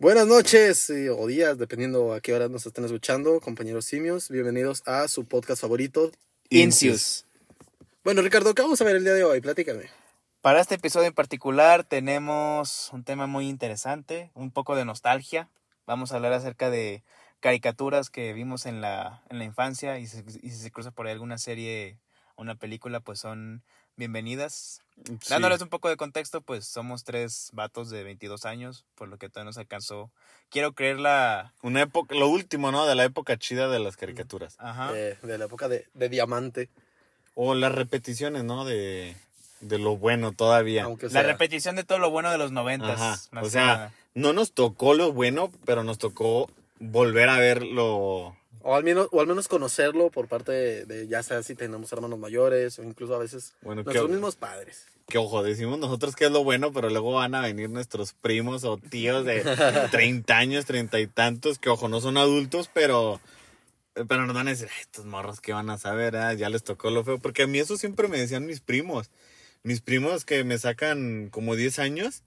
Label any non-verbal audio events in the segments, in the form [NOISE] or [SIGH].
Buenas noches o días, dependiendo a qué hora nos estén escuchando, compañeros simios. Bienvenidos a su podcast favorito. Incius. Bueno, Ricardo, ¿qué vamos a ver el día de hoy? Platícame. Para este episodio en particular tenemos un tema muy interesante, un poco de nostalgia. Vamos a hablar acerca de caricaturas que vimos en la, en la infancia y, si- y si se cruza por ahí alguna serie o una película, pues son bienvenidas. Dándoles un poco de contexto, pues somos tres vatos de 22 años, por lo que todavía nos alcanzó. Quiero creer la... Una época, lo último, ¿no? De la época chida de las caricaturas. Ajá. Eh, de la época de, de Diamante. O las repeticiones, ¿no? De, de lo bueno todavía. Aunque La repetición de todo lo bueno de los noventas. Ajá. O sea, nada. no nos tocó lo bueno, pero nos tocó volver a ver lo... O al, menos, o al menos conocerlo por parte de, de ya sea si tenemos hermanos mayores o incluso a veces Bueno, nuestros mismos padres. Que ojo, decimos nosotros que es lo bueno, pero luego van a venir nuestros primos o tíos de [LAUGHS] 30 años, 30 y tantos, que ojo, no son adultos, pero... Pero nos van a decir, "Ay, estos morros que van a saber, ah, ya les tocó lo feo. Porque a mí eso siempre me decían mis primos. Mis primos que me sacan como 10 años,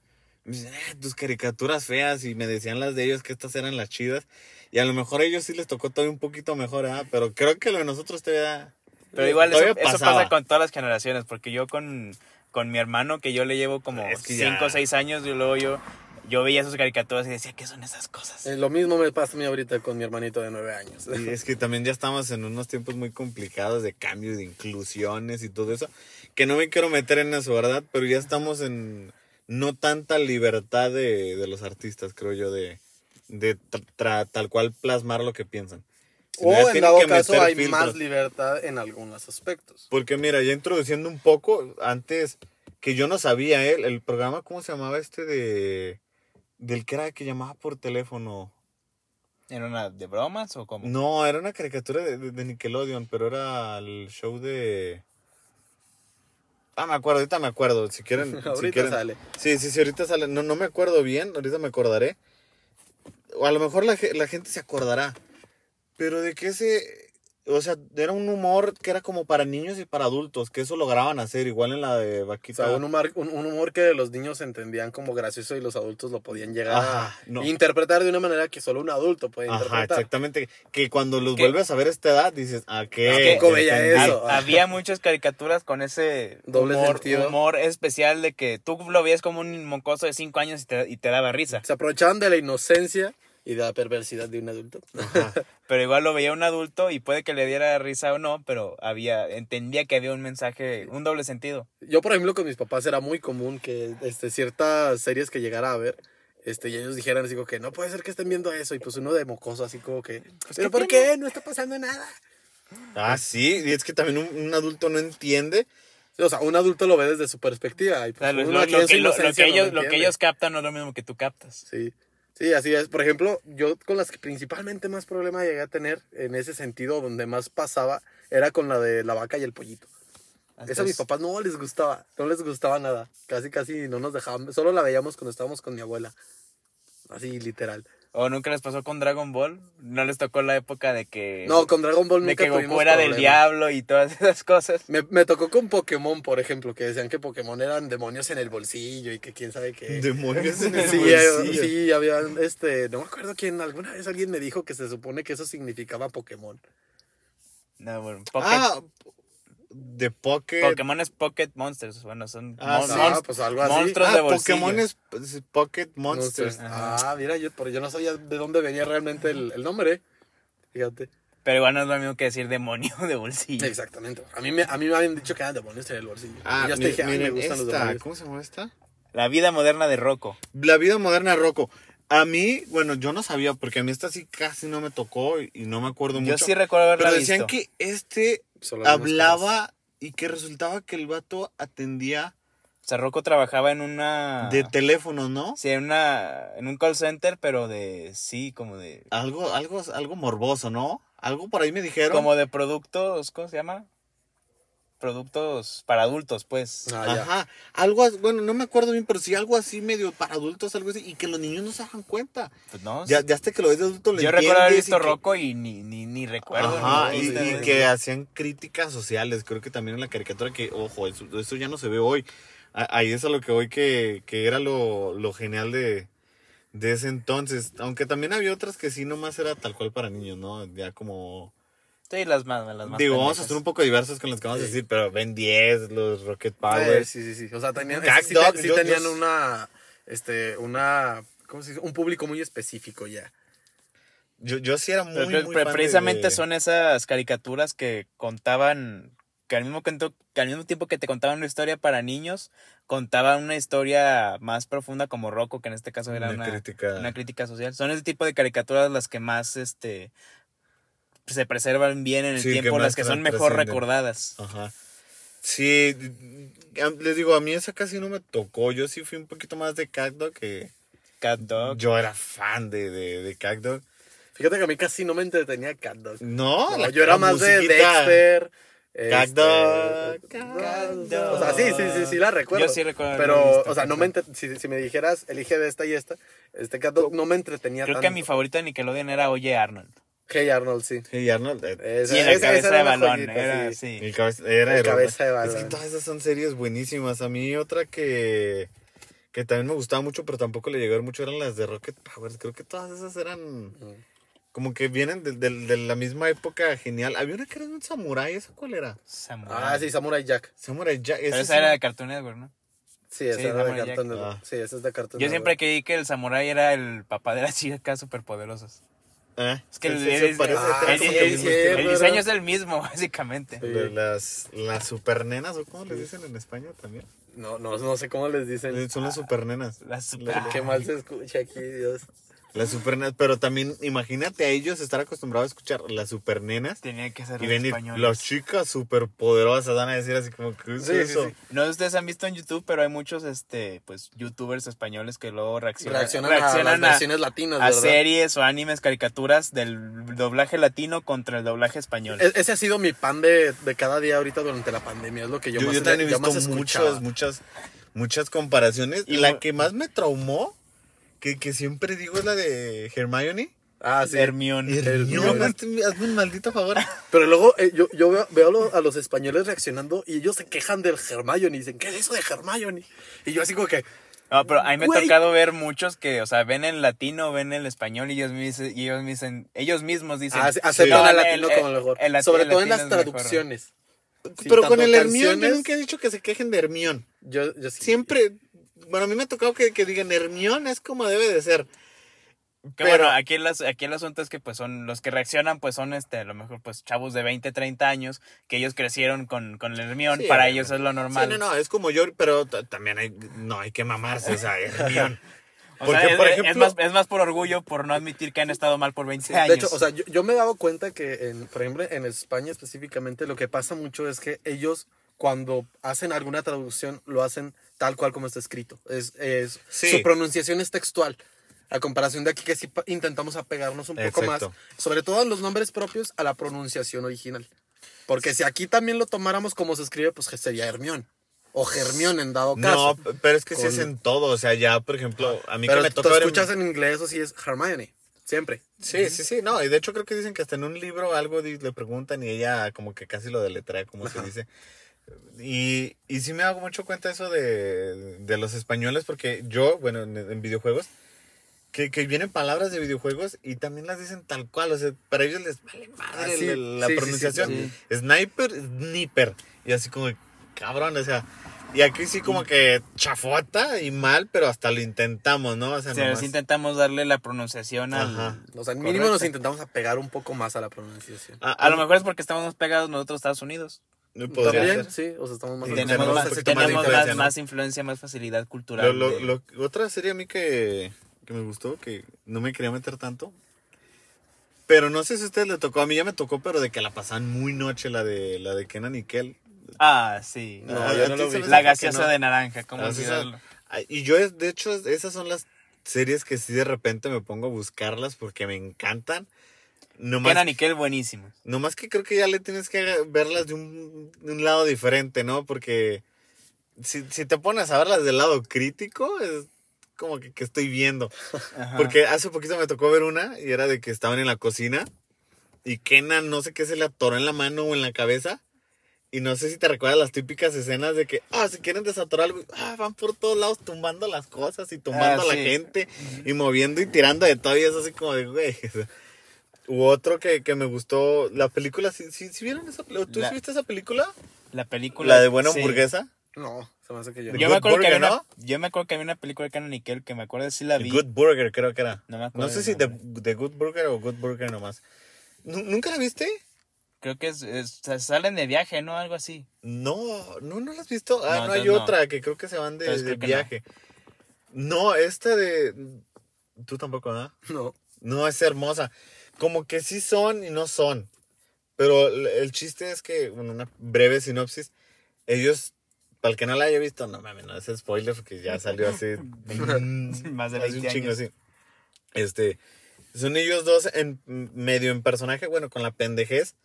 me dicen, "Ah, tus caricaturas feas. Y me decían las de ellos que estas eran las chidas. Y a lo mejor a ellos sí les tocó todavía un poquito mejor, ah, Pero creo que lo de nosotros todavía... Pero igual eso, todavía eso pasaba. pasa con todas las generaciones, porque yo con, con mi hermano, que yo le llevo como Es que ya- 5 o 6 años, y luego yo, yo veía sus caricaturas y decía, ¿qué son esas cosas? Eh, lo mismo me pasa a mí ahorita con mi hermanito de nueve años. Y es que también ya estamos en unos tiempos muy complicados de cambio, de inclusiones y todo eso, que no me quiero meter en eso, ¿verdad? Pero ya estamos en no tanta libertad de, de los artistas, creo yo, de, de tra- tra- tal cual plasmar lo que piensan. O en dado caso hay filtros. más libertad en algunos aspectos. Porque mira, ya introduciendo un poco, antes que yo no sabía, ¿eh? el programa, ¿cómo se llamaba este de... del que era que llamaba por teléfono? ¿Era una de bromas o cómo? No, era una caricatura de, de- de Nickelodeon, pero era el show de... Ah, me acuerdo, ahorita me acuerdo, si quieren... [LAUGHS] si Ahorita quieren- sale. Sí, sí, sí, ahorita sale. No, no me acuerdo bien, ahorita me acordaré. O a lo mejor la gente se acordará. Pero de que ese... O sea, era un humor que era como para niños y para adultos, que eso lograban hacer, igual en la de O Vaquita. sea, un humor, un, un humor que los niños entendían como gracioso y los adultos lo podían llegar Ajá, a no. interpretar de una manera que solo un adulto puede Ajá, interpretar. exactamente. Que cuando los ¿Qué? vuelves a ver a esta edad, dices, ¿a qué? Ah, qué poco veía entendí. eso. Ha- Había muchas caricaturas con ese Doble humor, sentido. humor especial de que tú lo veías como un mocoso de 5 años y te, y te daba risa. Se aprovechaban de la inocencia y de la perversidad de un adulto. Ajá. [LAUGHS] Pero igual lo veía un adulto y puede que le diera risa o no, pero había entendía que había un mensaje, un doble sentido. Yo, por ejemplo, con mis papás era muy común que este, ciertas series que llegara a ver, este, y ellos dijeran así como que no puede ser que estén viendo eso, y pues uno de mocoso así como que, pero ¿por qué? No está pasando nada. Ah, sí, y es que también un, un adulto no entiende. O sea, un adulto lo ve desde su perspectiva. Y pues, lo, uno lo- que, lo- no lo ellos captan no es lo mismo que tú captas. Sí, sí, así es. Por ejemplo, yo con las que principalmente más problema llegué a tener en ese sentido, donde más pasaba, era con la de la vaca y el pollito. Esa a mis Entonces, papás no les gustaba, no les gustaba nada. Casi, casi no nos dejaban, solo la veíamos cuando estábamos con mi abuela. Así, literal. ¿O nunca les pasó con Dragon Ball? ¿No les tocó la época de que, No, con Dragon Ball de nunca que Goku era del diablo y todas esas cosas? Me, me tocó con Pokémon, por ejemplo, que decían que Pokémon eran demonios en el bolsillo y que quién sabe qué. Demonios en el Sí, eh, bolsillo. sí, había, este, no me acuerdo quién, alguna vez alguien me dijo que se supone que eso significaba Pokémon. No, bueno, Pocket- Ah, de Pocket. Pokémon es Pocket Monsters. Bueno, son Ah, mon- sí. Ah, pues algo así. monstruos Ah, de bolsillo. Pokémon es, Pocket Monsters. Ah, mira, yo, pero yo no sabía de dónde venía realmente el, el nombre. Fíjate. Pero igual no es lo mismo que decir demonio de bolsillo. Exactamente. A mí me, a mí me habían dicho que eran demonios en el bolsillo. Ah, yo hasta dije, me gustan los demonios. ¿cómo se llama esta? La vida moderna de Rocco. La vida moderna de Rocco. A mí, bueno, yo no sabía, porque a mí esta sí casi no me tocó y, y no me acuerdo Yo mucho. sí recuerdo haberla pero decían visto. que este Solo cosas. hablaba y que resultaba que el vato atendía O sea, Rocco trabajaba en una... de teléfonos, ¿no? Sí, en, una, en un call center, pero de... Sí, como de... Algo, algo, algo morboso, ¿no? Algo por ahí me dijeron. Como de productos... ¿Cómo se llama? Productos para adultos, pues. Ah. Ajá, algo, bueno, no me acuerdo bien, pero sí algo así medio para adultos, algo así, y que los niños no se dan cuenta. Pues no, Ya, ya hasta que lo ves de adulto lo Yo recuerdo haber y visto que- Rocco y ni, ni, ni recuerdo. Ajá, ni y, que hacían críticas sociales, creo que también en la caricatura, que, ojo, eso, eso ya no se ve hoy. Ahí es a lo que hoy que, que era lo, lo genial de, de ese entonces. Aunque también había otras que sí nomás era tal cual para niños, ¿no? Ya como... Sí, las más, las más Digo, vamos a ser un poco diversos con las que vamos a decir, pero Ben 10, los Rocket Power. sí, sí, sí. O sea, tenían, Cat sí, Dog, sí yo- tenían yo- una, este, una, ¿cómo se dice? Un público muy específico ya. Yo, yo sí era muy, Pero muy fan precisamente de- son esas caricaturas que contaban, que al, mismo cuento- que al mismo tiempo que te contaban una historia para niños, contaban una historia más profunda como Rocco, que en este caso era Una una, crítica. una crítica social. Son ese tipo de caricaturas las que más este se preservan bien en el Sí, tiempo, las que son mejor recordadas. Ajá. Sí, les digo, a mí esa casi no me tocó. Yo sí fui un poquito más de Cat Dog que Cat Dog. yo era fan de, de, de Cat Dog. Fíjate que a mí casi no me entretenía Cat Dog. No, No, yo era más de musiquita. Dexter. Cat este, Dog, no, Cat no, O sea, sí, sí, sí, sí la recuerdo. Yo sí recuerdo Pero, o sea, no me si, si me dijeras, elige de esta y esta, este Cat Dog no me entretenía Creo tanto. que mi favorito de Nickelodeon era Oye Arnold. Hey Arnold, sí. Sí, Arnold. eh, Esa- la esa- cabeza esa era de balón. joyita, era sí. sí. el cabeza, era El el- cabeza de Es balón. que todas esas son series buenísimas. A mí otra que, que también me gustaba mucho, pero tampoco le llegó a ver mucho, eran las de Rocket Powers. Creo que todas esas eran Mm. como que vienen de, de- de la misma época genial. Había una que era de un samurái, ¿esa cuál era? Samurai. Ah, sí, Samurai Jack. Samurai Jack. Pero esa era de Cartoon Network, ¿no? Sí, esa Sí, era Samurai de Cartoon. Network. Ah. Sí, esa es de Cartoon Yo Network. siempre creí que el samurái era el papá de las chicas superpoderosas. Ah, Es que el, Ah, diseño es el mismo, [LAUGHS] básicamente. Sí. De Las, las supernenas, ¿o cómo les dicen en España también? No, no, no sé cómo les dicen. Son las supernenas. Las super- Qué mal se escucha aquí, Dios. Las supernenas, pero también imagínate a ellos estar acostumbrados a escuchar las supernenas Tenía que ser y en venir español. las chicas superpoderosas van a decir así como ¿qué es Sí, sí, eso? sí. No sé si ustedes han visto en YouTube, pero hay muchos este pues youtubers españoles que luego reaccionan, Reaccionan, a las versiones latinas, a ¿verdad? series o animes, caricaturas del doblaje latino contra el doblaje español. E- Ese ha sido mi pan de, de cada día ahorita durante la pandemia. Es lo que yo, Yo, más, yo también he visto muchas, muchas, muchas comparaciones. Y la que más me traumó, que, que siempre digo es la de Hermione. Ah, sí. Hermione. Hermione, hazme hazme un maldito favor. [LAUGHS] Pero luego eh, yo, yo veo, veo a los españoles reaccionando y ellos se quejan del Hermione y dicen, ¿qué es eso de Hermione? Y yo así como que, No, pero a mí me ha tocado ver muchos que, o sea, ven el latino, ven el español y ellos, me dicen, y ellos, me dicen, ellos mismos dicen. ah, sí, aceptan No, al el- latino el- como el mejor. el Sobre el todo en las traducciones. Sí, Pero con el Hermione yo nunca he dicho que se quejen de Hermione. Yo, yo sí. Siempre, bueno, a mí me ha tocado que, que digan Hermione es como debe de ser. Que Pero- bueno, aquí, las, aquí el asunto es que pues son los que reaccionan pues son este a lo mejor pues chavos de 20, 30 años que ellos crecieron con, con el Hermión, Sí, para ellos es lo normal. Sí, no, no, es como yo, pero también hay, no hay que mamarse. O [LAUGHS] Porque, sea, por es, más, es más por orgullo por no admitir que han estado mal por 20 Sí, años. de hecho, o sea, yo, yo me he dado cuenta que, en, por ejemplo, en España específicamente, lo que pasa mucho es que ellos, cuando hacen alguna traducción, lo hacen tal cual como está escrito. Es, es, Sí. Su pronunciación es textual. A comparación de aquí, que sí intentamos apegarnos un poco Exacto. más, sobre todo en los nombres propios, a la pronunciación original. Porque si aquí también lo tomáramos como se escribe, pues sería Hermión. O Germión en dado caso. No, pero es que sí Con- es en todo. O sea, ya, por ejemplo, a mí Pero que me toca ver. escuchas en inglés o sí es Hermione. Siempre. Sí, sí, sí, no, y de hecho creo que dicen que hasta en un libro algo le preguntan y ella como que casi lo deletrea, como se dice. Y, y sí me hago mucho cuenta eso de, de los españoles porque yo, bueno, en, en videojuegos, que, que vienen palabras de videojuegos y también las dicen tal cual, o sea, para ellos les vale madre Ah, sí, la sí, sí, sí, pronunciación. también. Sniper, sniper, y así como, cabrón, o sea, y aquí sí como que chafota y mal, pero hasta lo intentamos, ¿no? O sea, nomás- sí intentamos darle la pronunciación al... Ajá. O sea, mínimo Correcto. nos intentamos apegar un poco más a la pronunciación. Ah, A lo mejor es porque estamos más pegados nosotros a Estados Unidos. Podría También, ser. sí, o sea, estamos más Sí, tenemos más, más tenemos influencia, más, ¿no? más influencia, más facilidad cultural. Lo, lo- de- lo- otra serie a mí que, que me gustó, que no me quería meter tanto. Pero no sé si a ustedes le tocó, a mí ya me tocó, pero de que la pasaban muy noche la de la de Kenan y Kel. Ah, sí. No, No, a yo ti no lo se vi. me La gaseosa no. de naranja, ¿cómo La gaseosa- olvidarlo? Ay, Y yo, de hecho, esas son las series que sí de repente me pongo a buscarlas porque me encantan. Nomás, Kenan y Kel buenísimos. nomás que creo que ya le tienes que verlas de un, de un lado diferente, ¿no? Porque si, si te pones a verlas del lado crítico, es como que, que estoy viendo. [LAUGHS] Ajá. Porque hace poquito me tocó ver una y era de que estaban en la cocina y Kenan no sé qué se le atoró en la mano o en la cabeza Y no sé si te recuerdas las típicas escenas de que, ah, si quieren desatorar algo, ah, van por todos lados tumbando las cosas y tumbando Ah, a la gente y moviendo y tirando de todo y es así como de, güey. [LAUGHS] U otro que, que me gustó, la película, ¿sí, sí, sí vieron esa película? ¿Tú La- sí viste esa película? La película. La de Buena sí. Hamburguesa. No, se me hace que yo. Yo me, acuerdo que había Burger, una, yo me acuerdo que había una película de Canon Nickel que me acuerdo de si la The vi. Good Burger creo que era. No me acuerdo No sé si The, nombre. The Good Burger o Good Burger nomás. ¿Nu- ¿Nunca la viste? Creo que es, salen de viaje, ¿no? Algo así. No, no, no la has visto. Ah, No, no, hay no. otra que creo que se van de, de que viaje. No. esta de. Tú tampoco, ¿verdad? No. No, es hermosa. Como que sí son y no son. Pero el, chiste es que, bueno, una breve sinopsis. Ellos, para el que no la haya visto, no mames, no es spoiler porque ya salió hace. [LAUGHS] Más de hace 20 un chingo, años. sí. Este. Son ellos dos en medio en personaje, bueno, con la pendejez.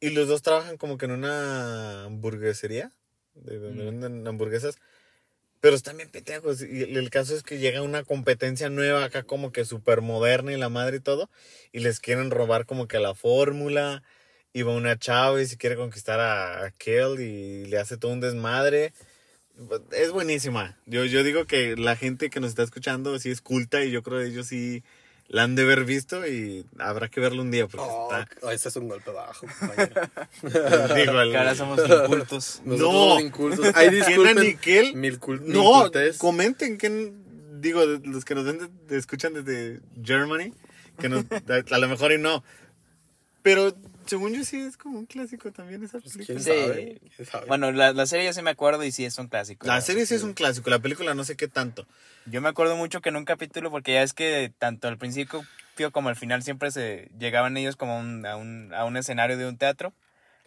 Y los dos trabajan como que en una hamburguesería. De donde Mm. venden hamburguesas. Pero están bien petejos. Y el caso es que llega una competencia nueva acá como que súper moderna y la madre y todo. Y les quieren robar como que la fórmula. Y va una chava y quiere conquistar a, a Kel y le hace todo un desmadre. Es buenísima. Yo, yo digo que la gente que nos está escuchando sí es culta y yo creo que ellos sí la han de haber visto y habrá que verlo un día porque Oh, está... ese es un golpe bajo. [LAUGHS] Digo, el- ahora somos [LAUGHS] incultos. Nosotros No. somos incultos. Ay, disculpen. Mil cul- mil No, cultes. comenten que digo los que nos ven de- de- escuchan desde Germany, que nos, a, [LAUGHS] a lo mejor y no. Pero según yo sí es como un clásico también esa película. ¿Quién Sí. sabe? ¿Quién sabe? Bueno, la, la serie yo sí me acuerdo y sí es un clásico. La serie sí es un clásico, la película no sé qué tanto. Yo me acuerdo mucho que en un capítulo, porque ya es que tanto al principio como al final siempre se llegaban ellos como un- a, un, a un escenario de un teatro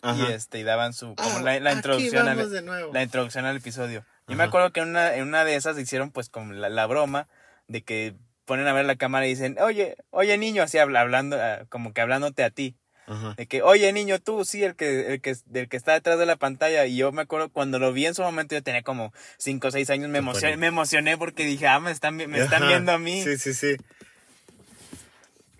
Ajá. y este y daban su como Ah, la, introducción al, la introducción al episodio. Yo me acuerdo que en una, en una de esas hicieron pues como la, la broma de que ponen a ver la cámara y dicen, oye, oye niño, así habla- hablando, ah, como que hablándote a ti. Ajá. De que, oye niño, tú, sí, el que, el que, del que está detrás de la pantalla. Y yo me acuerdo cuando lo vi en su momento, yo tenía como 5 o 6 años, me emocioné, me emocioné porque dije, ah, me están, me están Ajá. viendo a mí. Sí, sí, sí.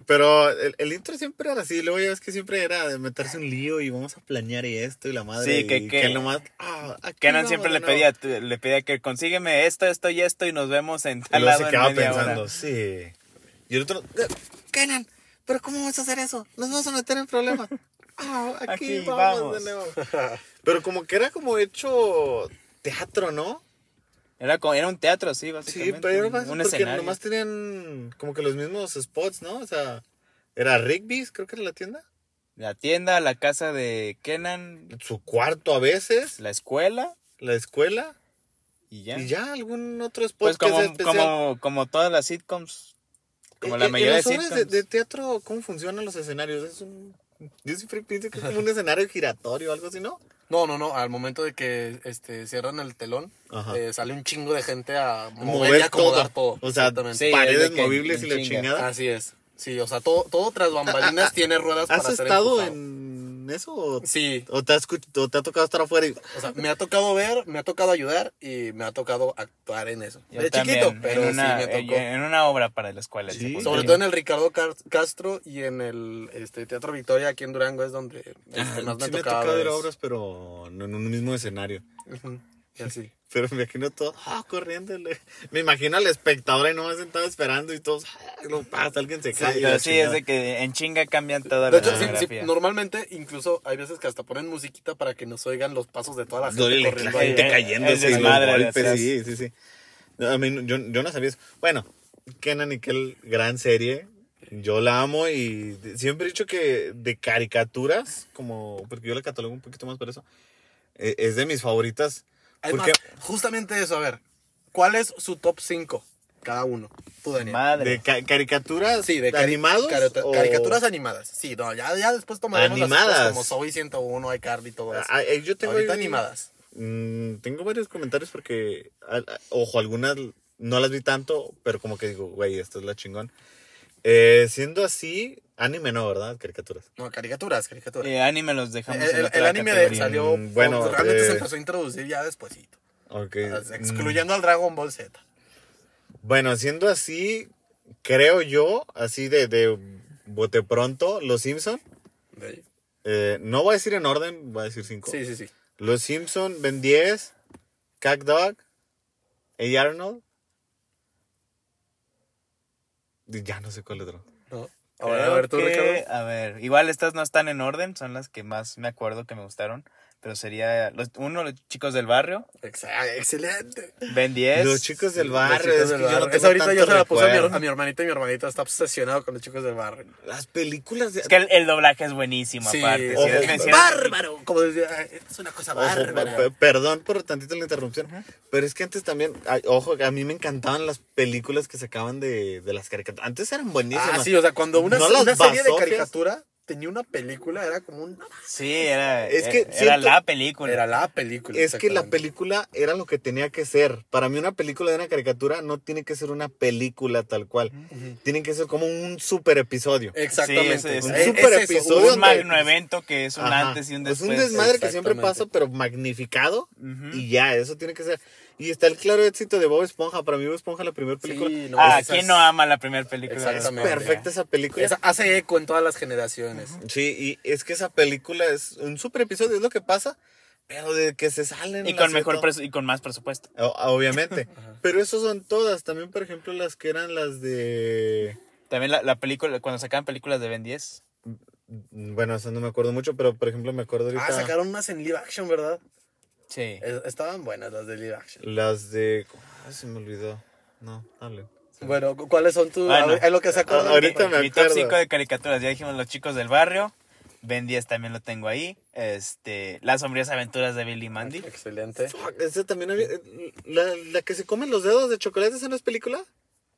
Pero el, el intro siempre era así, luego ya ves que siempre era de meterse un lío y vamos a planear y esto y la madre. Sí, que- y que- que nomás, aquí Kenan siempre le pedía, le pedía que consígueme esto, esto y esto y nos vemos en Y tal luego lado se en quedaba hora. pensando, sí. Y el otro, "Eh, Kenan, ¿pero cómo vas a hacer eso? Nos vamos a meter en problemas. [LAUGHS] Ah, aquí, Aquí vamos, vamos. de nuevo. [LAUGHS] Pero como que era como hecho teatro, ¿no? Era, como, era un teatro, sí, Sí, básicamente. pero era un, más un porque escenario. nomás tenían como que los mismos spots, ¿no? O sea, era Rigby's, creo que era la tienda. La tienda, la casa de Kenan, Su cuarto a veces, la escuela la escuela. y ya. Y ya algún otro spot Pues que sea especial. como, como todas las sitcoms. Como Eh, la eh, mayoría de en las obras de, de teatro, ¿cómo funcionan los escenarios? Es un... Yo siempre pienso que es como un escenario giratorio o algo así, ¿no? No, no, no. Al momento de que este, cierran el telón, eh, sale un chingo de gente a mover, Mover y acomodar todo. todo. O sea. Sí, paredes movibles y la chinga. chingada. Así es. Sí, o sea, todo, todo tras bambalinas [LAUGHS] tiene ruedas para ¿Has ser estado empujado. en eso o, Sí, o te, has o te ha tocado estar afuera? Y... o sea, me ha tocado ver, me ha tocado ayudar y me ha tocado actuar en eso. Yo de también, chiquito, pero en una, sí me tocó. En una obra para la escuela. Sí. Sobre todo en el Ricardo Car- Castro y en el este, Teatro Victoria aquí en Durango es donde este, Ah, más me sí me ha tocado ver obras, pero no en un mismo escenario. Ujú, Y así. [LAUGHS] Pero me imagino todo ah, corriendo. le- Me imagino al espectador ahí nomás sentado esperando y todos, ah, lo pasa, alguien se cae. y la Pero sí, es de que en chinga cambian toda De la hecho, sí, sí, escenografía. normalmente incluso hay veces que hasta ponen musiquita para que nos oigan los pasos de toda la gente la corriendo ahí. gente ahí. [LAUGHS] cayendo, sí, golpes, atrás. sí, sí, sí. No, a mí no- yo, yo no sabía eso. Bueno, Kenan y Kel, gran serie. Yo la amo y siempre he dicho que de caricaturas, como, porque yo la catalogo un poquito más por eso, eh, es de mis favoritas. Es Porque justamente eso, a ver, ¿cuál es su top 5? Cada uno. Tú, Daniel. Madre. de ca- caricaturas Sí, de cari- animados. carica- o- caricaturas animadas. Sí, no, ya, ya después tomaremos las Animadas. otras como Zoe 101, iCarly y todo eso. Ah, eh, yo tengo Ahorita ahí- animadas. Mm, tengo varios comentarios porque, ojo, algunas no las vi tanto, pero como que digo, güey, esto es la chingón. Eh, siendo así, anime no, ¿verdad? Caricaturas. No, caricaturas, caricaturas. Eh, anime los dejamos el, en el- otra el anime de- salió, Mm, bueno, bueno, realmente eh, se empezó a introducir ya despuesito. Ok. Excluyendo al Dragon Ball Z. Mm, bueno, siendo así, creo yo, así de, de bote pronto, Los Simpson. De eh, no voy a decir en orden, voy a decir cinco. Sí, sí, sí. Los Simpson, Ben 10, Cack Dog, A. Arnold. Y Ya no sé cuál otro. ¿no? Ahora, a Creo ver, tú, que- Ricardo. A ver, igual estas no están en orden, son las que más me acuerdo que me gustaron. Pero sería los, uno, los chicos del barrio, Ex- excelente. Ben 10. Los chicos del barrio. chicos del yo no ahorita yo se la puse a mi, a mi hermanita y mi hermanita está obsesionado con los chicos del barrio. Las películas de... Es que el, el doblaje es buenísimo, Sí, aparte. ojo, Si bárbaro. Como decía, es una cosa Ojo, bárbara. pe- perdón por tantito la interrupción, pero es que antes también, ay, ojo, a mí me encantaban las películas que sacaban de, de las caricaturas. Antes eran buenísimas. Ah, sí, o sea, cuando una, No las una serie de caricatura tenía una película, era como un... Sí, era, Es que era, siento- la película. Era la película. Es que la película era lo que tenía que ser. Para mí una película de una caricatura no tiene que ser una película tal cual. Tiene que ser como un super episodio. Exactamente. Sí, es- es un sea, super es episodio un donde- magno evento que es un Ajá. antes y un Es después. un desmadre que siempre pasa, pero magnificado. Y ya, eso tiene que ser. Y está el claro éxito de Bob Esponja. Para mí Bob Esponja, la primera película. Sí, no, Ah, ¿quién es- no ama la primera película? Exactamente. Esponja? Perfecta esa película. esa hace eco en todas las generaciones. Sí, y es que esa película es un super episodio, es lo que pasa, pero de que se salen. Y con mejor y con más presupuesto. O- Obviamente. [LAUGHS] pero esas son todas. También, por ejemplo, las que eran las de. También la, la película, cuando sacaban películas de Ben 10. Bueno, eso no me acuerdo mucho, pero por ejemplo, me acuerdo ahorita. Ah, sacaron unas en live action, ¿verdad? Sí. Es- Estaban buenas las de live action. Las de. Ah, se me olvidó. No, dale. Bueno, ¿cu- ¿cuáles son tus...? Bueno. es lo que se acuerdan. Ah, ahorita me Mi top acuerdo. 5 de caricaturas, ya dijimos Los Chicos del Barrio. Ben 10 también lo tengo ahí. Este, Las sombrías aventuras de Billy y Mandy. Excelente. Fuck, ese también había. La, la que se comen los dedos de chocolate, ¿esa no es película?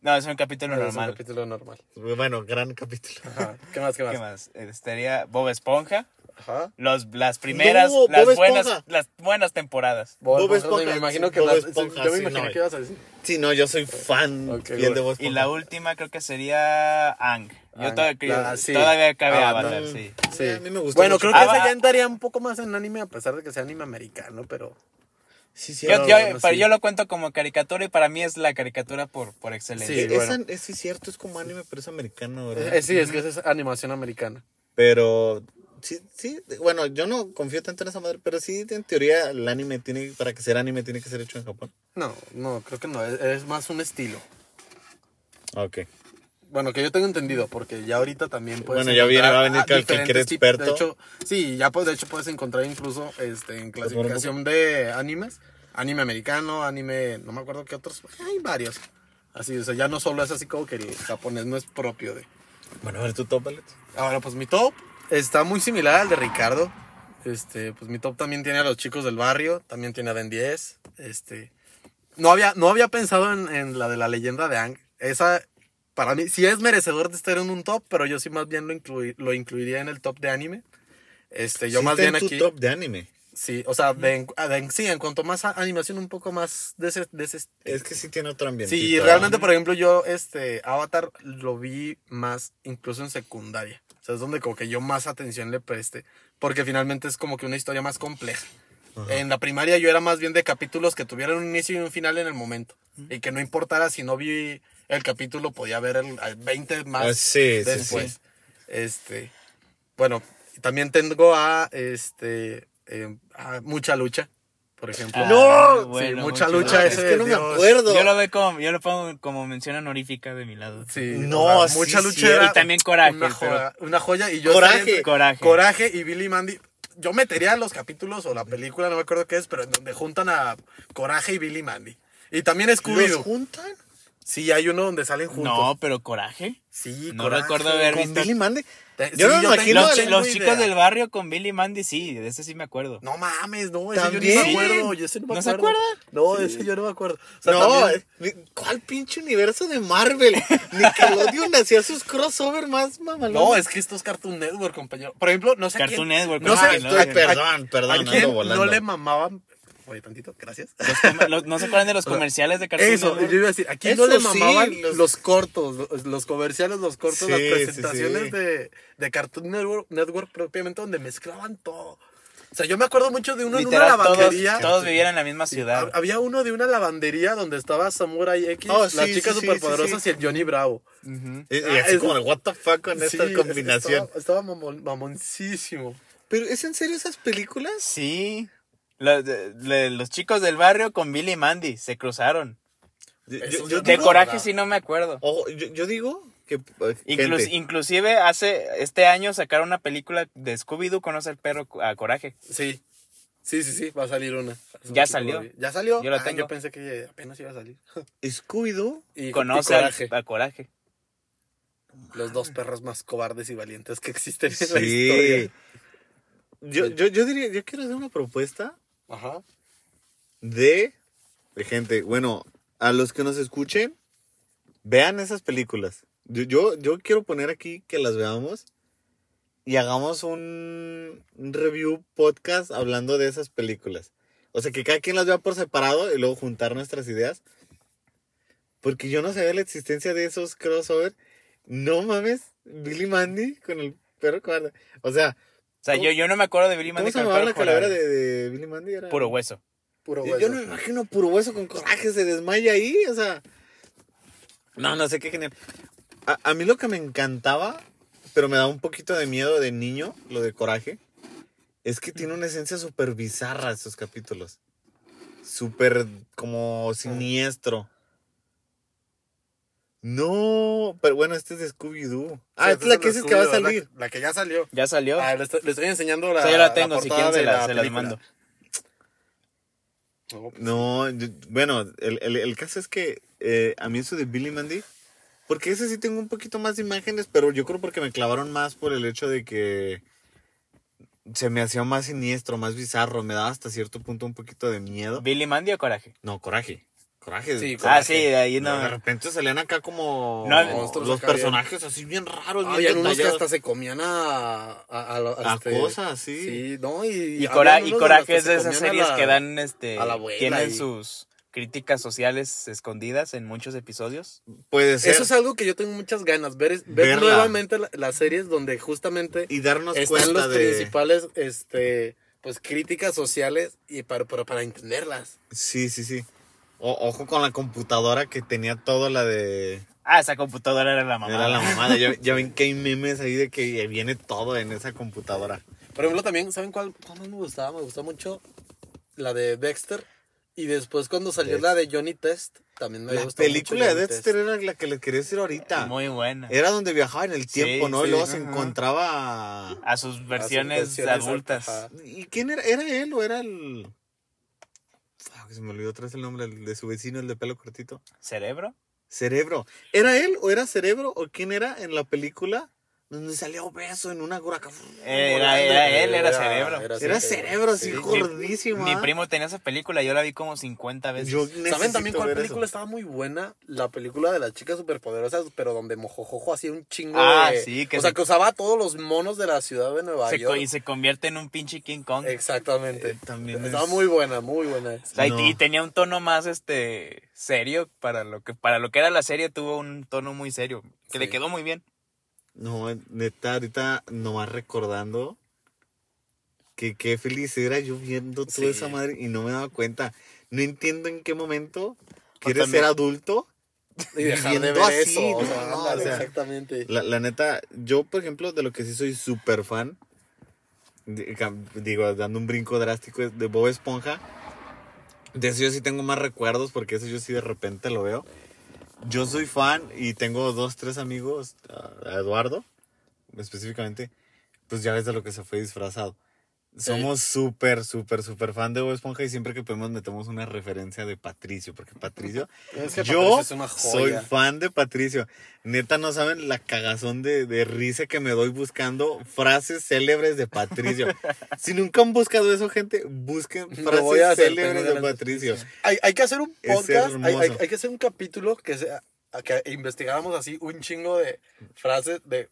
No, es un capítulo Es un normal. capítulo normal. Bueno, gran capítulo. Ajá. ¿Qué más, qué más? ¿Qué más? Estaría Bob Esponja. Ajá. Los, las primeras, No, las buenas, las buenas temporadas. Bob, Bob Esponja, Me imagino que Bob Esponja, yo me sí, imagino no. que ibas a decir. Sí, no, yo soy fan fiel de. Bob Y la última creo que sería Ang. Yo Ang, todavía, la- sí. todavía cabe Avatar. Avatar, sí. Sí. A mí me gustó Bueno, mucho. creo que Ah, esa ya entraría un poco más en anime, a pesar de que sea anime americano, pero... Sí, sí, Yo, no, yo- bueno, pero sí. yo lo cuento como caricatura y para mí es la caricatura por, por excelencia. Sí, Eh, bueno. esa- es, sí, cierto, es como anime, pero es americano, ¿verdad? Eh, sí, es que esa es animación americana. Pero sí, sí, bueno, yo no confío tanto en esa madre, pero sí, en teoría, el anime tiene, para que sea anime, tiene que ser hecho en Japón. No, no, creo que no, es, es más un estilo. Ok. Bueno, que yo tengo entendido, porque ya ahorita también puedes Bueno, ya viene, va a venir tipos. experto. De hecho, sí, ya pues, de hecho puedes encontrar incluso este, en clasificación de animes, anime americano, anime, no me acuerdo qué otros, hay varios. Así, o sea, ya no solo es así como que el japonés no es propio de... Bueno, a ver tu top, Alex. Ahora, pues mi top está muy similar al de Ricardo. Este, pues mi top también tiene a los chicos del barrio, también tiene a Ben 10. Este, no había, no había pensado en, en la de la leyenda de Ang. Esa, para mí, sí es merecedor de estar en un top, pero yo sí más bien lo, inclui- lo incluiría en el top de anime. Este, yo Sí más está bien en tu aquí. top de anime. Sí, o sea, de, sí, en cuanto más animación, un poco más de ese, de ese Es que sí tiene otro ambiente. Sí, realmente, por ejemplo, yo, este, Avatar lo vi más incluso en secundaria. Sea, es donde como que yo más atención le preste. Porque finalmente es como que una historia más compleja. En la primaria yo era más bien de capítulos que tuvieran un inicio y un final en el momento. Y que no importara si no vi el capítulo, podía ver el, el 20 más Ah, sí, sí, después. sí. Este, bueno, también tengo a, este, eh, a Mucha Lucha, por ejemplo. Ah, ¡No! Sí, bueno, mucha lucha, lucha. Es ese que no me acuerdo. Yo lo veo como, yo lo pongo como mención honorífica de mi lado. Sí, No, o sea, sí, mucha sí, lucha y también Coraje, Una joya, una joya y yo Coraje. entre Coraje. Coraje y Billy Mandy. Yo metería los capítulos o la película, no me acuerdo qué es, pero en donde juntan a Coraje y Billy Mandy. Y también ¿Los Scooby-Doo. juntan? Sí, hay uno donde salen juntos. No, pero Coraje. sí, no Coraje. recuerdo haber ¿Con visto- Billy Mandy? Yo sí, me yo imagino Los, idea. chicos del barrio con Billy Mandy, sí, de ese sí me acuerdo. No mames, no, ese yo ¿También? no me acuerdo. Yo ese no me ¿No se acuerdan? No, ese yo no me acuerdo. O sea, no, también- eh, ¿cuál pinche universo de Marvel? [LAUGHS] Nickelodeon hacía sus crossover más mamalones. No, es que esto es Cartoon Network, compañero. Por ejemplo, no sé Cartoon quién- Network, No sé, no, a- a- perdón, perdón, ¿A ando volando. no le mamaban? Oye, tantito, gracias. Los ¿No se acuerdan de los [LAUGHS] comerciales de Cartoon Eso, Network? yo iba a decir, aquí no Eso le sí, mamaban los- los... cortos, los, los comerciales, los cortos, Sí, las sí, presentaciones sí. De, de Cartoon Network, Network propiamente, donde mezclaban todo. O sea, yo me acuerdo mucho de uno Literal, en una todos, lavandería. todos vivían en la misma ciudad. Hab- Había uno de una lavandería donde estaba Samurai X, Oh, las sí, chicas sí, sí, superpoderosas sí, y el Johnny Bravo. Ujú. Y, y Ah, así es- como de, what the fuck con esta Sí, combinación. Estaba, estaba mamon- mamoncísimo. Pero, ¿es en serio esas películas? Sí. Los, de- de- los chicos del barrio con Billy y Mandy se cruzaron. Yo, Eso yo- yo yo De digo, coraje ¿verdad? sí no me acuerdo. ojo, yo, yo digo que eh, Inclus- inclusive hace este año sacaron una película de Scooby-Doo conoce el perro a Coraje. Sí. Sí, sí, sí, va a salir una. Ya salió. ¿Ya salió? Yo la Ah, tengo. yo pensé que apenas iba a salir. [LAUGHS] Scooby-Doo. Y, Conoce y al- Coraje, a Coraje. los dos perros más cobardes y valientes que existen en la historia. Sí. Yo, yo, yo diría, yo quiero hacer una propuesta Ajá. de, de gente, bueno, a los que nos escuchen, vean esas películas. Yo, yo, quiero poner aquí que las veamos y hagamos un, un review podcast hablando de esas películas. O sea, que cada quien las vea por separado y luego juntar nuestras ideas. Porque yo no sabía la existencia de esos crossover. No mames, Billy Mandy con el perro cobarde. O sea, O sea, ¿Cómo- yo, yo no me acuerdo de Billy ¿cómo Mandy se con el llamaba la calavera de, de Billy Mandy? Era... Puro hueso. Puro Yo, hueso. yo no me imagino puro hueso con coraje, se desmaya ahí, o sea. No, no sé qué genial. A, a mí lo que me encantaba, pero me da un poquito de miedo de niño, lo de coraje, es que tiene una esencia súper bizarra estos capítulos. Súper como siniestro. No, pero bueno, este es de Scooby-Doo. Ah, Sí, esta es la que dices que va a salir. La, la que ya salió. Ya salió. Ah, le, estoy, le estoy enseñando la. o sea, yo la tengo, si quieren se, la, se las mando. No, pues, No, yo- bueno, el, el- el caso es que eh, a mí eso de Billy Mandy, porque ese sí tengo un poquito más de imágenes, pero yo creo porque me clavaron más por el hecho de que se me hacía más siniestro, más bizarro, me daba hasta cierto punto un poquito de miedo. ¿Billy Mandy o Coraje? No, coraje. Coraje. Sí, o Ah, sí, de ahí De no. repente salían acá como No, monstruos los acá personajes así bien raros, bien Habían unos que hasta se comían a. A, a, A este, cosas, sí. Sí, no, y. Y, Cora- y de Coraje es de esas series la- que dan, este, a la abuela tienen y- sus críticas sociales escondidas en muchos episodios. Puede ser. Eso es algo que yo tengo muchas ganas. Ver, ver nuevamente la- las series donde justamente y darnos están cuenta los de... principales este pues críticas sociales y para, para, para entenderlas. Sí, sí, sí. O- ojo con la computadora que tenía todo la de... Ah, esa computadora era la mamá. Era la mamada. Ya, ya ven que hay memes ahí de que viene todo en esa computadora. Por ejemplo, también, ¿saben cuál, cuál más me gustaba? Me gustó mucho la de Dexter. Y después cuando salió Dexter. la de Johnny Test, también me La gustó película mucho de Dexter era la que les quería decir ahorita. Muy buena. Era donde viajaba en el Sí, tiempo, ¿no? sí, y luego se ajá. encontraba... A sus versiones, versiones, adultas. ajá. ¿Y quién era? ¿Era él o era el...? Ah, que se me olvidó otra vez el nombre de su vecino, el de pelo cortito. ¿Cerebro? Cerebro. ¿Era él o era Cerebro o quién era en la película donde salía obeso en una huraca? Era, era él, era Cerebro. Era Cerebro, así sí. gordísimo. Mi ¿ah? primo tenía esa película, yo la vi como 50 veces. Yo ¿Saben también cuál película eso. estaba muy buena? La película de las chicas superpoderosas, pero donde Mojojojo hacía un chingo Ah, de... sí, que o sea, se- que usaba a todos los monos de la ciudad de Nueva Se York. y se convierte en un pinche King Kong. Exactamente. Eh, también Estaba es- muy buena, muy buena. O sea, y- No. y tenía un tono más este serio para lo que para lo que era la serie tuvo un tono muy serio que le Sí. quedó muy bien. No, neta, ahorita nomás recordando que qué feliz era yo viendo toda Sí. esa madre y no me daba cuenta. No entiendo en qué momento quieres también- ser adulto. Y dejar de ver así, eso. O no, sea, no, ándale, o sea, exactamente. La, la neta, yo, por ejemplo, de lo que sí soy súper fan, digo, dando un brinco drástico, de Bob Esponja. De eso yo sí tengo más recuerdos, porque eso yo sí de repente lo veo. Yo soy fan y tengo dos, tres amigos, Eduardo, específicamente, pues ya ves de lo que se fue disfrazado. Somos súper, súper, súper fan de Bob Esponja y siempre que podemos metemos una referencia de Patricio, porque Patricio Es que yo Patricio es una soy fan de Patricio. Neta, no saben la cagazón de, de risa que me doy buscando frases célebres de Patricio. [LAUGHS] si nunca han buscado eso, gente, busquen Lo voy a frases hacer, célebres de Patricio. Hay, hay que hacer un podcast, hay, hay- hermoso. hay que hacer un capítulo que sea a que investigáramos así un chingo de frases de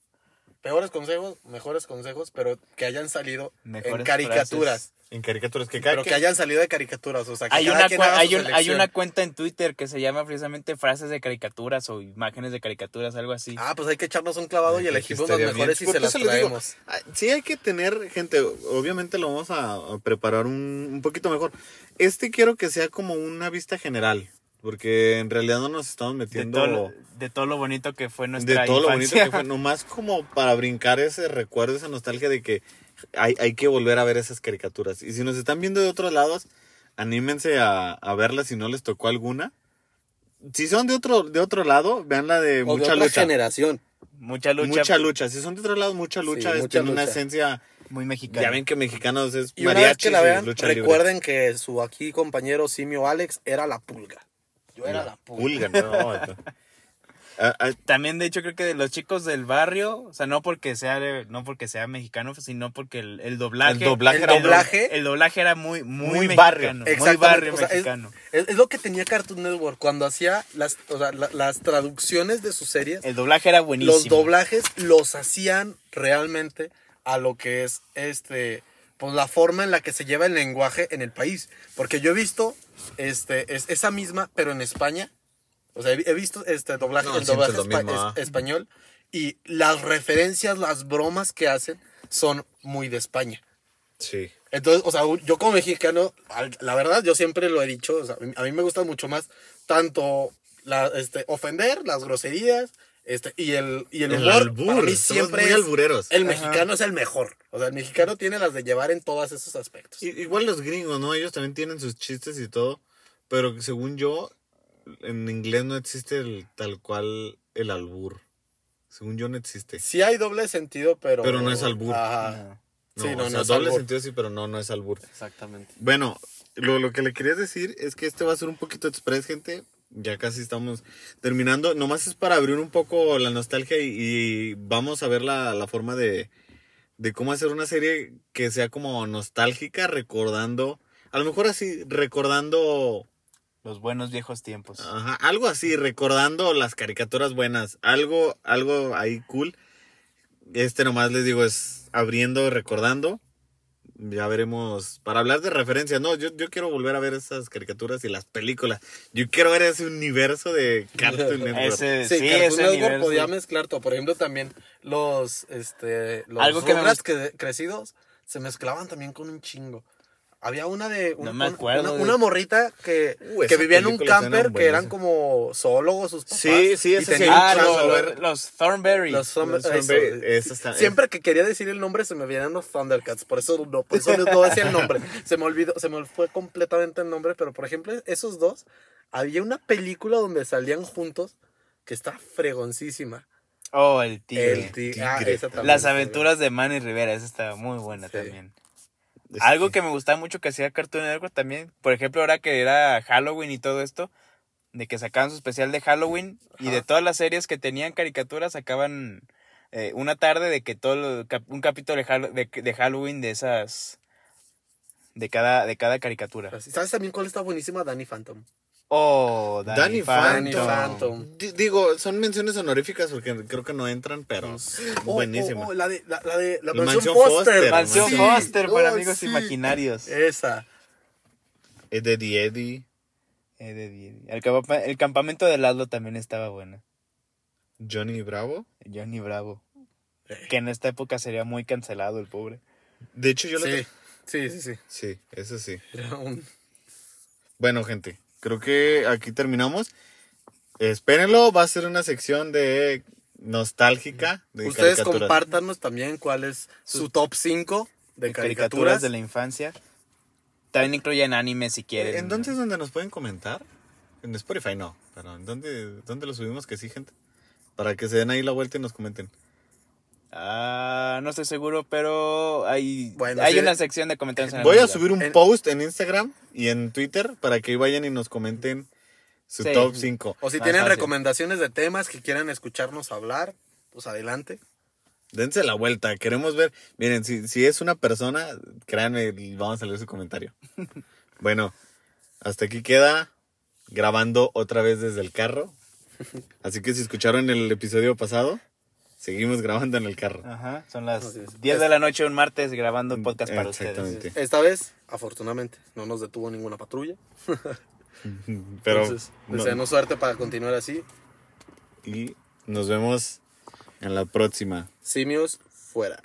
peores consejos, mejores consejos, pero que hayan salido en Mejores caricaturas. En caricaturas que cada Pero que que- hayan salido de caricaturas, o sea, que Hay cada una, quien cua- haga hay, su un- hay una cuenta en Twitter que se llama precisamente frases de caricaturas o imágenes de caricaturas, algo así. Ah, pues hay que echarnos un clavado y elegimos las estaría bien. mejores y se las les digo, traemos. ah, Sí hay que tener, gente, obviamente lo vamos a, a preparar un, un poquito mejor. Este quiero que sea como una vista general, porque en realidad no nos estamos de, metiendo... todo lo, de todo lo bonito que fue de nuestra todo lo bonito infancia. que fue, nomás como para brincar ese recuerdo, esa nostalgia de que hay, hay que volver a ver esas caricaturas. Y si nos están viendo de otros lados, anímense a, a verlas si no les tocó alguna. Si son de otro, de otro lado, vean la de O de mucha otra lucha. generación. Mucha lucha. Mucha lucha. Si son de otro lado, mucha lucha. Sí, es- mucha tiene una esencia. Muy mexicana. Ya ven que mexicanos es Y una vez que la vean, libre. recuerden que su aquí compañero Simio Alex era la pulga. Yo era la, pulga. Pulga, no. [LAUGHS] Ah, ah, También, de hecho, creo que de los chicos del barrio, o sea, no porque sea, no porque sea mexicano, sino porque el, el doblaje. El doblaje El era doblaje- El doblaje era muy, muy, Muy mexicano. barrio. Muy barrio o sea, es- mexicano. Es, es lo que tenía Cartoon Network cuando hacía las, o sea, la- las traducciones de sus series. El doblaje era buenísimo. Los doblajes los hacían realmente a lo que es este pues la forma en la que se lleva el lenguaje en el país, porque yo he visto este es esa misma pero en España. O sea, he, he visto este doblaje, No, el doblaje es espa- mismo, es- ah. español y las referencias, las bromas que hacen son muy de España. sí. Entonces, o sea, yo como mexicano, la verdad, yo siempre lo he dicho, o sea, a mí me gusta mucho más tanto la, este, ofender, las groserías, este, y el, y el albur, para mí siempre muy es- albureros. El Ajá. mexicano es el mejor. O sea, el mexicano tiene las de llevar en todos esos aspectos. Igual los gringos, ¿no? Ellos también tienen sus chistes y todo. Pero según yo, en inglés no existe el, tal cual el albur. Según yo no existe. Sí hay doble sentido, pero... Pero no es albur. Ajá. No, Sí, no, o no sea, es doble albur. sentido sí, pero no, no es albur. Exactamente. Bueno, lo, lo que le quería decir es que este va a ser un poquito express, gente. Ya casi estamos terminando. Nomás es para abrir un poco la nostalgia y, y vamos a ver la, la forma de, de cómo hacer una serie que sea como nostálgica, recordando, a lo mejor así, recordando Los buenos viejos tiempos. Ajá, algo así, recordando las caricaturas buenas, algo, algo ahí cool. Este nomás les digo es abriendo, recordando. Ya veremos, para hablar de referencias, no, yo, yo quiero volver a ver esas caricaturas y las películas. Yo quiero ver ese universo de Cartoon [LAUGHS] Network. Ese, Sí, sí, Cartoon ese Network universo. podía mezclar todo. Por ejemplo, también los, este, los Algo que me que crecidos se mezclaban también con un chingo. Había una de un- No me un- acuerdo una, de- una morrita que, Uh, que vivía en un camper que eran como zoólogos sus papás. Sí, sí, y ese sí Ah, los, Thornberry. los. Thornberry, eso está- Siempre que quería decir el nombre se me venían los Thundercats, por eso no, por eso no decía el nombre. Se me olvidó, se me fue completamente el nombre, pero por ejemplo, esos dos, había una película donde salían juntos que está fregoncísima. Oh, el tigre. El ah, tigre. esa también Las aventuras de Manny Rivera, esa estaba muy buena Sí. también. Es Algo que me gustaba mucho que hacía Cartoon Network también, por ejemplo, ahora que era Halloween y todo esto, de que sacaban su especial de Halloween y de todas las series que tenían caricaturas sacaban eh, una tarde de que todo lo- un capítulo de, de, de Halloween de esas de cada de cada caricatura. ¿Sabes también cuál está buenísima? Danny Phantom. Oh, Danny, Danny Phantom. Digo, son menciones honoríficas porque creo que no entran, pero Oh, buenísima. oh, oh, la de la, la de la La mansión, Mansión Foster. Mansión Sí. Foster para Oh, amigos sí. imaginarios. Esa. Eddie Eddie, Eh, de- de- El, el campamento de Laszlo también estaba bueno. Johnny Bravo. Johnny Bravo. Eh. Que en esta época sería muy cancelado el pobre. De hecho, yo lo Sí. sí, sí, sí. Sí, eso sí. Era un- Bueno, gente, creo que aquí terminamos. Espérenlo, va a ser una sección de nostálgica de Ustedes compártanos también cuál es su top 5 de De caricaturas. caricaturas de la infancia. También incluyen anime si quieren. ¿En dónde es donde nos pueden comentar? En Spotify no, pero ¿en dónde, dónde lo subimos que sí, gente? Para que se den ahí la vuelta y nos comenten. Ah, no estoy seguro, pero hay, Bueno, hay sí. una sección de comentarios. en Voy a subir un En- post en Instagram y en Twitter para que vayan y nos comenten su Sí. top 5. O si tienen fácil. recomendaciones de temas que quieran escucharnos hablar, pues adelante. Dense la vuelta, queremos ver. Miren, si, si es una persona, créanme, vamos a leer su comentario. [LAUGHS] bueno, hasta aquí queda grabando otra vez desde el carro. Así que si escucharon el episodio pasado, seguimos grabando en el carro. Ajá, son las Así es. 10 de la noche un martes grabando un podcast para Exactamente. ustedes. Esta vez, afortunadamente, no nos detuvo ninguna patrulla. [LAUGHS] Pero Entonces, no- deseamos suerte para continuar así. y nos vemos en la próxima. Simios fuera.